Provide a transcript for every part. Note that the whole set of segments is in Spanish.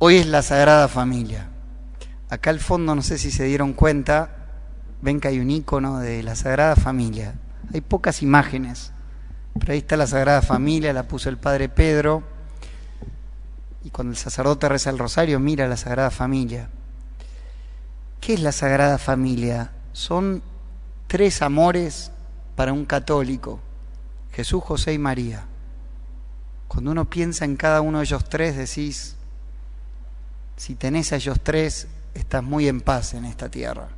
Hoy es la Sagrada Familia. Acá al fondo, no sé si se dieron cuenta, ven que hay un icono de la Sagrada Familia. Hay pocas imágenes, pero ahí está la Sagrada Familia, la puso el Padre Pedro. Y cuando el sacerdote reza el rosario, mira la Sagrada Familia. ¿Qué es la Sagrada Familia? Son tres amores para un católico, Jesús, José y María. Cuando uno piensa en cada uno de ellos tres, decís, si tenés a ellos tres, estás muy en paz en esta tierra.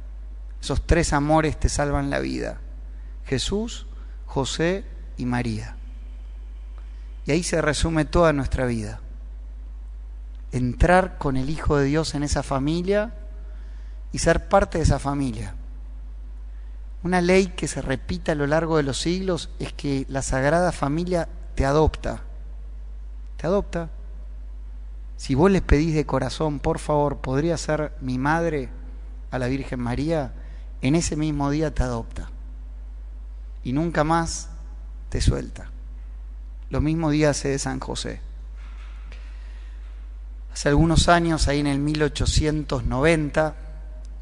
Esos tres amores te salvan la vida. Jesús, José y María. Y ahí se resume toda nuestra vida. Entrar con el Hijo de Dios en esa familia y ser parte de esa familia. Una ley que se repite a lo largo de los siglos es que la Sagrada Familia te adopta. Te adopta. Si vos les pedís de corazón, por favor, podría ser mi madre a la Virgen María, en ese mismo día te adopta. Y nunca más te suelta. Lo mismo día hace de San José. Hace algunos años, ahí en el 1890,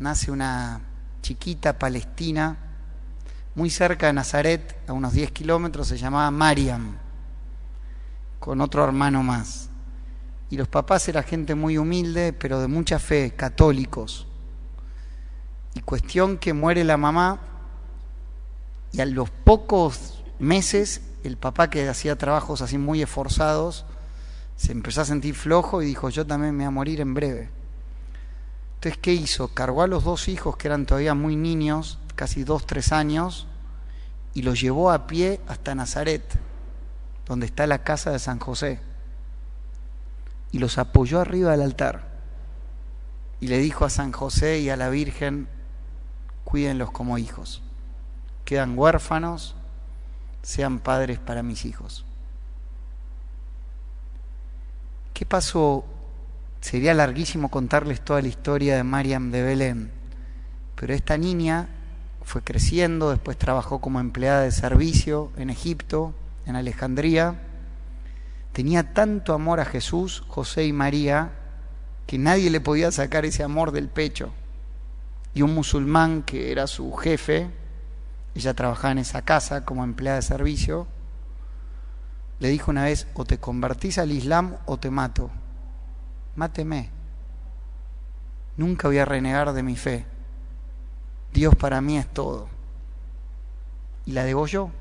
nace una chiquita palestina muy cerca de Nazaret, a unos 10 kilómetros, se llamaba Mariam, con otro hermano más. Y los papás eran gente muy humilde, pero de mucha fe, católicos. Y cuestión que muere la mamá y a los pocos meses el papá que hacía trabajos así muy esforzados se empezó a sentir flojo y dijo yo también me voy a morir en breve. Entonces, ¿qué hizo? Cargó a los dos hijos que eran todavía muy niños, casi dos, tres años, y los llevó a pie hasta Nazaret, donde está la casa de San José, y los apoyó arriba del altar. Y le dijo a San José y a la Virgen, cuídenlos como hijos. Quedan huérfanos, sean padres para mis hijos. ¿Qué pasó Sería larguísimo contarles toda la historia de Mariam de Belén, pero esta niña fue creciendo, después trabajó como empleada de servicio en Egipto, en Alejandría. Tenía tanto amor a Jesús, José y María, que nadie le podía sacar ese amor del pecho. Y un musulmán que era su jefe, ella trabajaba en esa casa como empleada de servicio, le dijo una vez, o te convertís al Islam o te mato máteme. Nunca voy a renegar de mi fe. Dios para mí es todo. Y la degolló.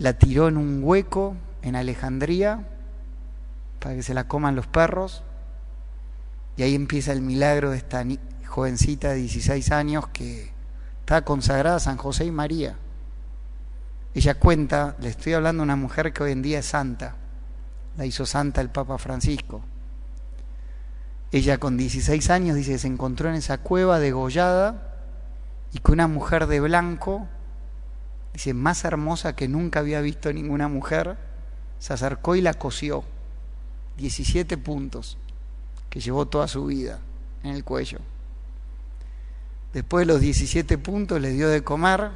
La tiró en un hueco en Alejandría para que se la coman los perros. Y ahí empieza el milagro de esta jovencita de 16 años que está consagrada a San José y María. Ella cuenta, le estoy hablando de una mujer que hoy en día es santa la hizo santa el Papa Francisco. Ella con 16 años dice que se encontró en esa cueva degollada y que una mujer de blanco, dice, más hermosa que nunca había visto ninguna mujer, se acercó y la cosió. 17 puntos que llevó toda su vida en el cuello. Después de los 17 puntos le dio de comer.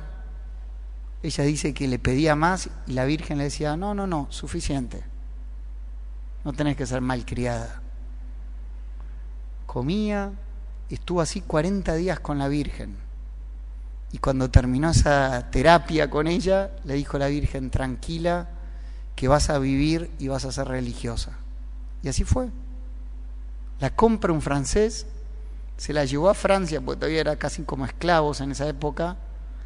Ella dice que le pedía más y la Virgen le decía, no, no, no, suficiente no tenés que ser malcriada. Comía, estuvo así 40 días con la Virgen. Y cuando terminó esa terapia con ella, le dijo la Virgen, tranquila, que vas a vivir y vas a ser religiosa. Y así fue. La compra un francés, se la llevó a Francia, porque todavía era casi como esclavos en esa época,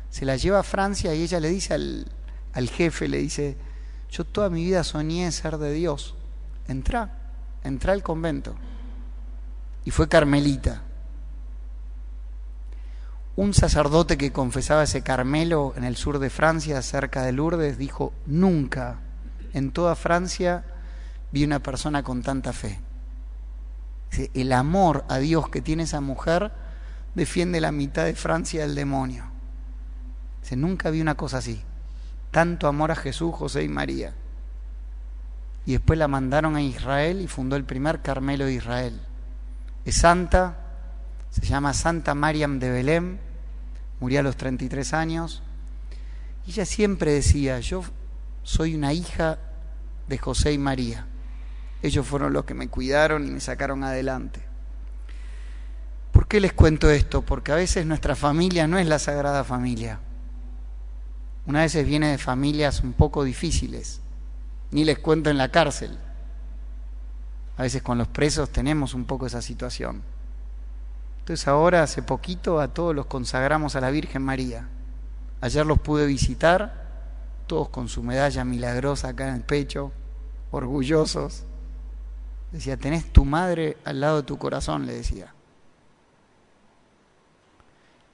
se la lleva a Francia y ella le dice al, al jefe, le dice, yo toda mi vida soñé ser de Dios entra, entra al convento. Y fue Carmelita. Un sacerdote que confesaba ese Carmelo en el sur de Francia, cerca de Lourdes, dijo, nunca en toda Francia vi una persona con tanta fe. El amor a Dios que tiene esa mujer defiende la mitad de Francia del demonio. Nunca vi una cosa así. Tanto amor a Jesús, José y María y después la mandaron a Israel y fundó el primer Carmelo de Israel. Es santa, se llama Santa Mariam de Belém, murió a los 33 años. Y ella siempre decía, yo soy una hija de José y María. Ellos fueron los que me cuidaron y me sacaron adelante. ¿Por qué les cuento esto? Porque a veces nuestra familia no es la Sagrada Familia. Una vez viene de familias un poco difíciles. Ni les cuento en la cárcel. A veces con los presos tenemos un poco esa situación. Entonces ahora, hace poquito, a todos los consagramos a la Virgen María. Ayer los pude visitar, todos con su medalla milagrosa acá en el pecho, orgullosos. Decía, tenés tu madre al lado de tu corazón, le decía.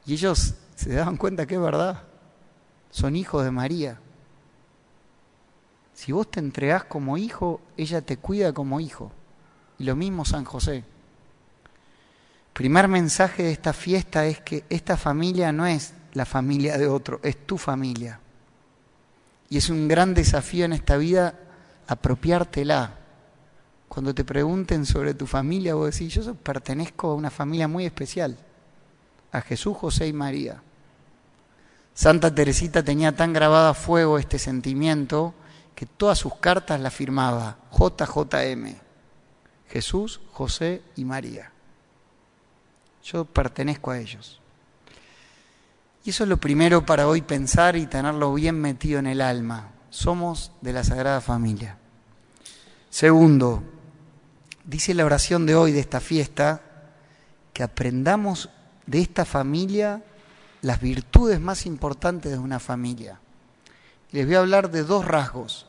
Y ellos se daban cuenta que es verdad. Son hijos de María. Si vos te entregás como hijo, ella te cuida como hijo. Y lo mismo San José. Primer mensaje de esta fiesta es que esta familia no es la familia de otro, es tu familia. Y es un gran desafío en esta vida apropiártela. Cuando te pregunten sobre tu familia, vos decís, yo pertenezco a una familia muy especial a Jesús, José y María. Santa Teresita tenía tan grabada a fuego este sentimiento que todas sus cartas la firmaba JJM, Jesús, José y María. Yo pertenezco a ellos. Y eso es lo primero para hoy pensar y tenerlo bien metido en el alma. Somos de la Sagrada Familia. Segundo, dice la oración de hoy de esta fiesta, que aprendamos de esta familia las virtudes más importantes de una familia. Les voy a hablar de dos rasgos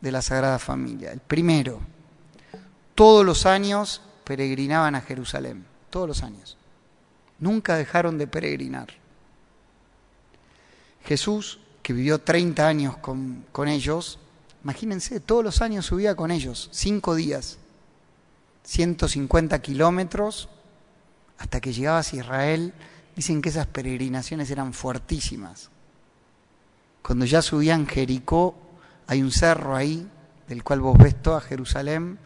de la Sagrada Familia. El primero, todos los años peregrinaban a Jerusalén, todos los años. Nunca dejaron de peregrinar. Jesús, que vivió 30 años con, con ellos, imagínense, todos los años subía con ellos, cinco días, 150 kilómetros, hasta que llegabas a Israel, dicen que esas peregrinaciones eran fuertísimas. Cuando ya subían Jericó, hay un cerro ahí, del cual vos ves toda Jerusalén,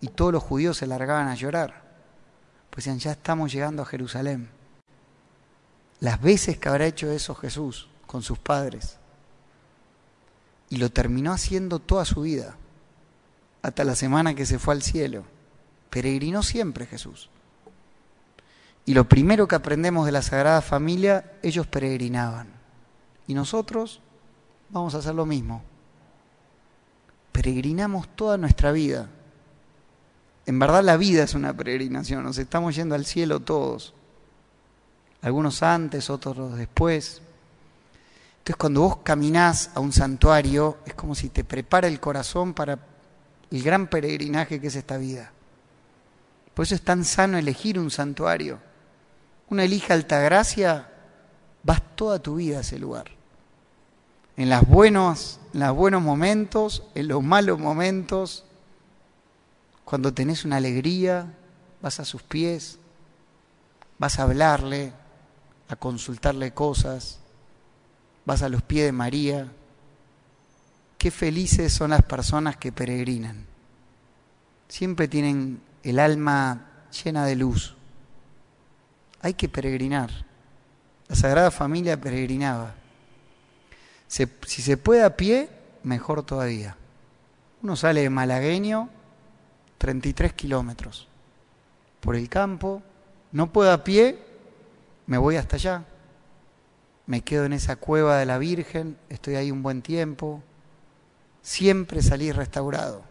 y todos los judíos se largaban a llorar. Pues decían, ya estamos llegando a Jerusalén. Las veces que habrá hecho eso Jesús con sus padres. Y lo terminó haciendo toda su vida, hasta la semana que se fue al cielo. Peregrinó siempre Jesús. Y lo primero que aprendemos de la Sagrada Familia, ellos peregrinaban. Y nosotros vamos a hacer lo mismo. Peregrinamos toda nuestra vida. En verdad la vida es una peregrinación, nos estamos yendo al cielo todos. Algunos antes, otros después. Entonces cuando vos caminás a un santuario, es como si te prepara el corazón para el gran peregrinaje que es esta vida. Por eso es tan sano elegir un santuario una elija Altagracia, vas toda tu vida a ese lugar. En, las buenos, en los buenos momentos, en los malos momentos, cuando tenés una alegría, vas a sus pies, vas a hablarle, a consultarle cosas, vas a los pies de María. Qué felices son las personas que peregrinan. Siempre tienen el alma llena de luz hay que peregrinar. La Sagrada Familia peregrinaba. si se puede a pie, mejor todavía. Uno sale de malagueño, 33 kilómetros, por el campo, no puedo a pie, me voy hasta allá. Me quedo en esa cueva de la Virgen, estoy ahí un buen tiempo, siempre salí restaurado.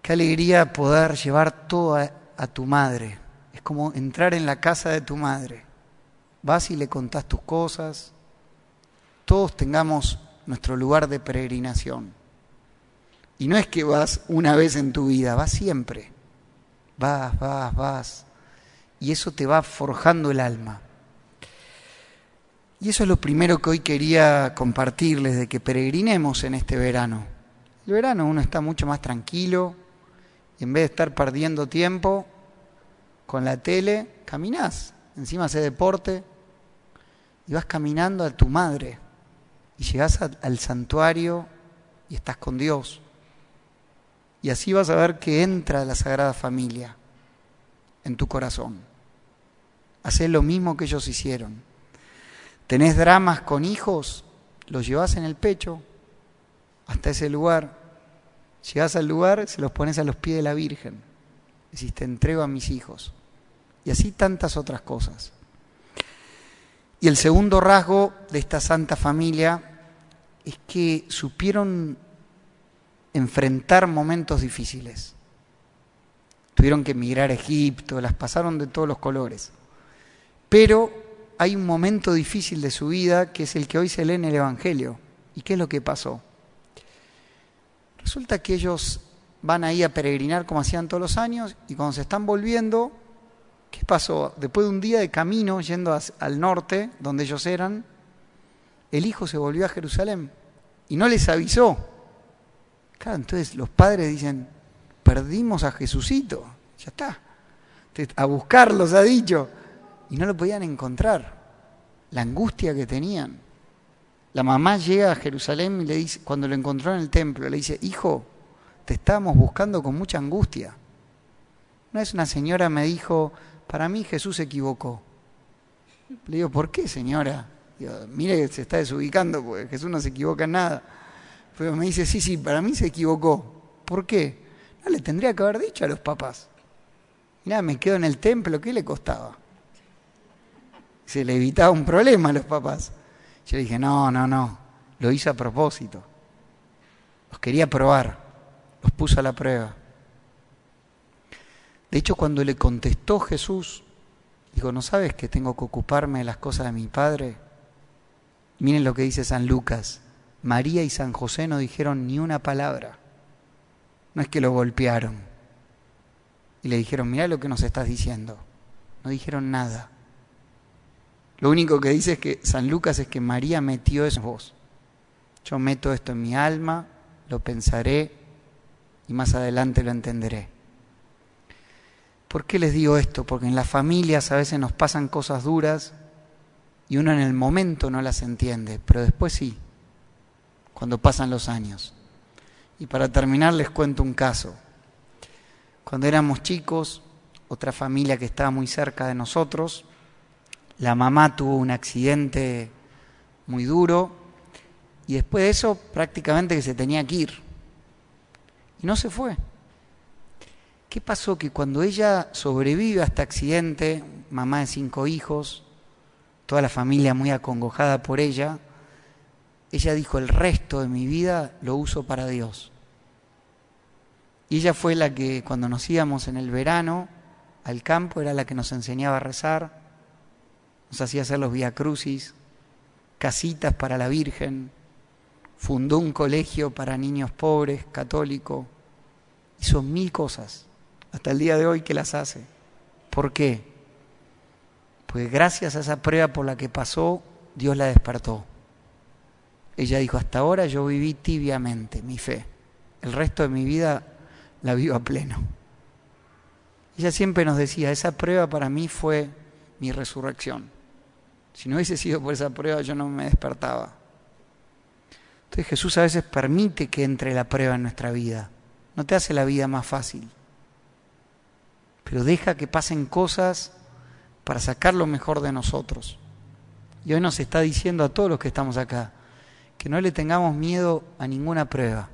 Qué alegría poder llevar todo a tu madre, es como entrar en la casa de tu madre. Vas y le contás tus cosas. Todos tengamos nuestro lugar de peregrinación. Y no es que vas una vez en tu vida, vas siempre. Vas, vas, vas. Y eso te va forjando el alma. Y eso es lo primero que hoy quería compartirles, de que peregrinemos en este verano. El verano uno está mucho más tranquilo y en vez de estar perdiendo tiempo, con la tele, caminás, encima hace deporte y vas caminando a tu madre y llegás al santuario y estás con Dios. Y así vas a ver que entra la Sagrada Familia en tu corazón. Hacés lo mismo que ellos hicieron. Tenés dramas con hijos, los llevas en el pecho hasta ese lugar Llegás al lugar, se los pones a los pies de la Virgen. Decís, te entrego a mis hijos. Y así tantas otras cosas. Y el segundo rasgo de esta santa familia es que supieron enfrentar momentos difíciles. Tuvieron que emigrar a Egipto, las pasaron de todos los colores. Pero hay un momento difícil de su vida que es el que hoy se lee en el Evangelio. ¿Y qué es lo que pasó? Resulta que ellos van ahí a peregrinar como hacían todos los años y cuando se están volviendo, ¿qué pasó? Después de un día de camino yendo al norte, donde ellos eran, el hijo se volvió a Jerusalén y no les avisó. Entonces los padres dicen, perdimos a Jesucito, ya está. A buscarlos ha dicho. Y no lo podían encontrar. La angustia que tenían. La mamá llega a Jerusalén y le dice, cuando lo encontró en el templo, le dice, hijo, te estábamos buscando con mucha angustia. Una vez una señora me dijo, para mí Jesús se equivocó. Le digo, ¿por qué, señora? mire que se está desubicando, porque Jesús no se equivoca en nada. Pero me dice, sí, sí, para mí se equivocó. ¿Por qué? No le tendría que haber dicho a los papás. Mira, me quedo en el templo, ¿qué le costaba? Se le evitaba un problema a los papás. Yo dije, no, no, no, lo hice a propósito. Los quería probar, los puso a la prueba. De hecho, cuando le contestó Jesús, dijo, ¿no sabes que tengo que ocuparme de las cosas de mi Padre? Miren lo que dice San Lucas. María y San José no dijeron ni una palabra. No es que lo golpearon y le dijeron, mira lo que nos estás diciendo. No dijeron nada. Lo único que dice es que San Lucas es que María metió eso en vos. Yo meto esto en mi alma, lo pensaré y más adelante lo entenderé. ¿Por qué les digo esto? Porque en las familias a veces nos pasan cosas duras y uno en el momento no las entiende, pero después sí, cuando pasan los años. Y para terminar les cuento un caso. Cuando éramos chicos, otra familia que estaba muy cerca de nosotros, la mamá tuvo un accidente muy duro y después de eso prácticamente que se tenía que ir. Y no se fue. ¿Qué pasó? Que cuando ella sobrevive a este accidente, mamá de cinco hijos, toda la familia muy acongojada por ella, ella dijo, el resto de mi vida lo uso para Dios. Y ella fue la que cuando nos íbamos en el verano al campo, era la que nos enseñaba a rezar, nos hacía hacer los via crucis, casitas para la Virgen, fundó un colegio para niños pobres, católico, hizo mil cosas, hasta el día de hoy que las hace. ¿Por qué? Pues gracias a esa prueba por la que pasó, Dios la despertó. Ella dijo, hasta ahora yo viví tibiamente mi fe. El resto de mi vida la vivo a pleno. Ella siempre nos decía, esa prueba para mí fue mi resurrección. Si no hubiese sido por esa prueba yo no me despertaba. Entonces Jesús a veces permite que entre la prueba en nuestra vida. No te hace la vida más fácil. Pero deja que pasen cosas para sacar lo mejor de nosotros. Y hoy nos está diciendo a todos los que estamos acá que no le tengamos miedo a ninguna prueba.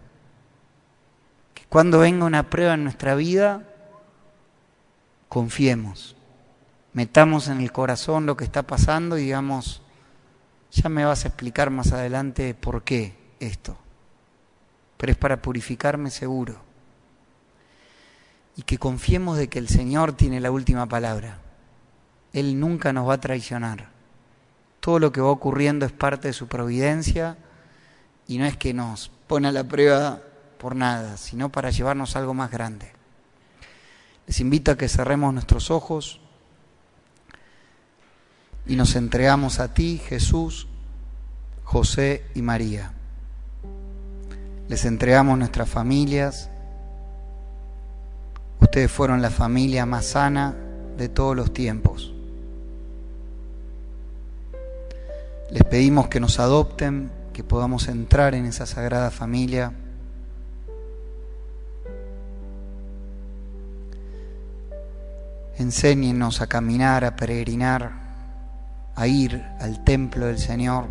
Que cuando venga una prueba en nuestra vida, confiemos, metamos en el corazón lo que está pasando y digamos, ya me vas a explicar más adelante por qué esto. Pero es para purificarme seguro. Y que confiemos de que el Señor tiene la última palabra él nunca nos va a traicionar. Todo lo que va ocurriendo es parte de su providencia y no es que nos pone a la prueba por nada, sino para llevarnos algo más grande. Les invito a que cerremos nuestros ojos y nos entregamos a ti, Jesús, José y María. Les entregamos nuestras familias. Ustedes fueron la familia más sana de todos los tiempos. Les pedimos que nos adopten, que podamos entrar en esa sagrada familia. Enséñenos a caminar, a peregrinar, a ir al templo del Señor,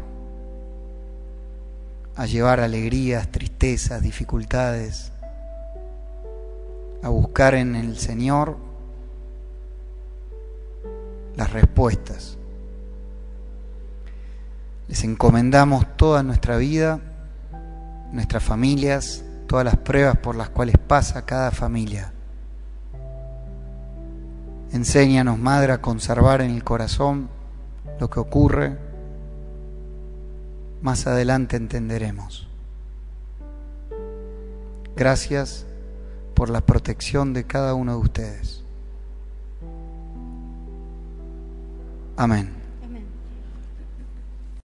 a llevar alegrías, tristezas, dificultades, a buscar en el Señor las respuestas. Les encomendamos toda nuestra vida, nuestras familias, todas las pruebas por las cuales pasa cada familia. Enséñanos, Madre, a conservar en el corazón lo que ocurre. Más adelante entenderemos. Gracias por la protección de cada uno de ustedes. Amén.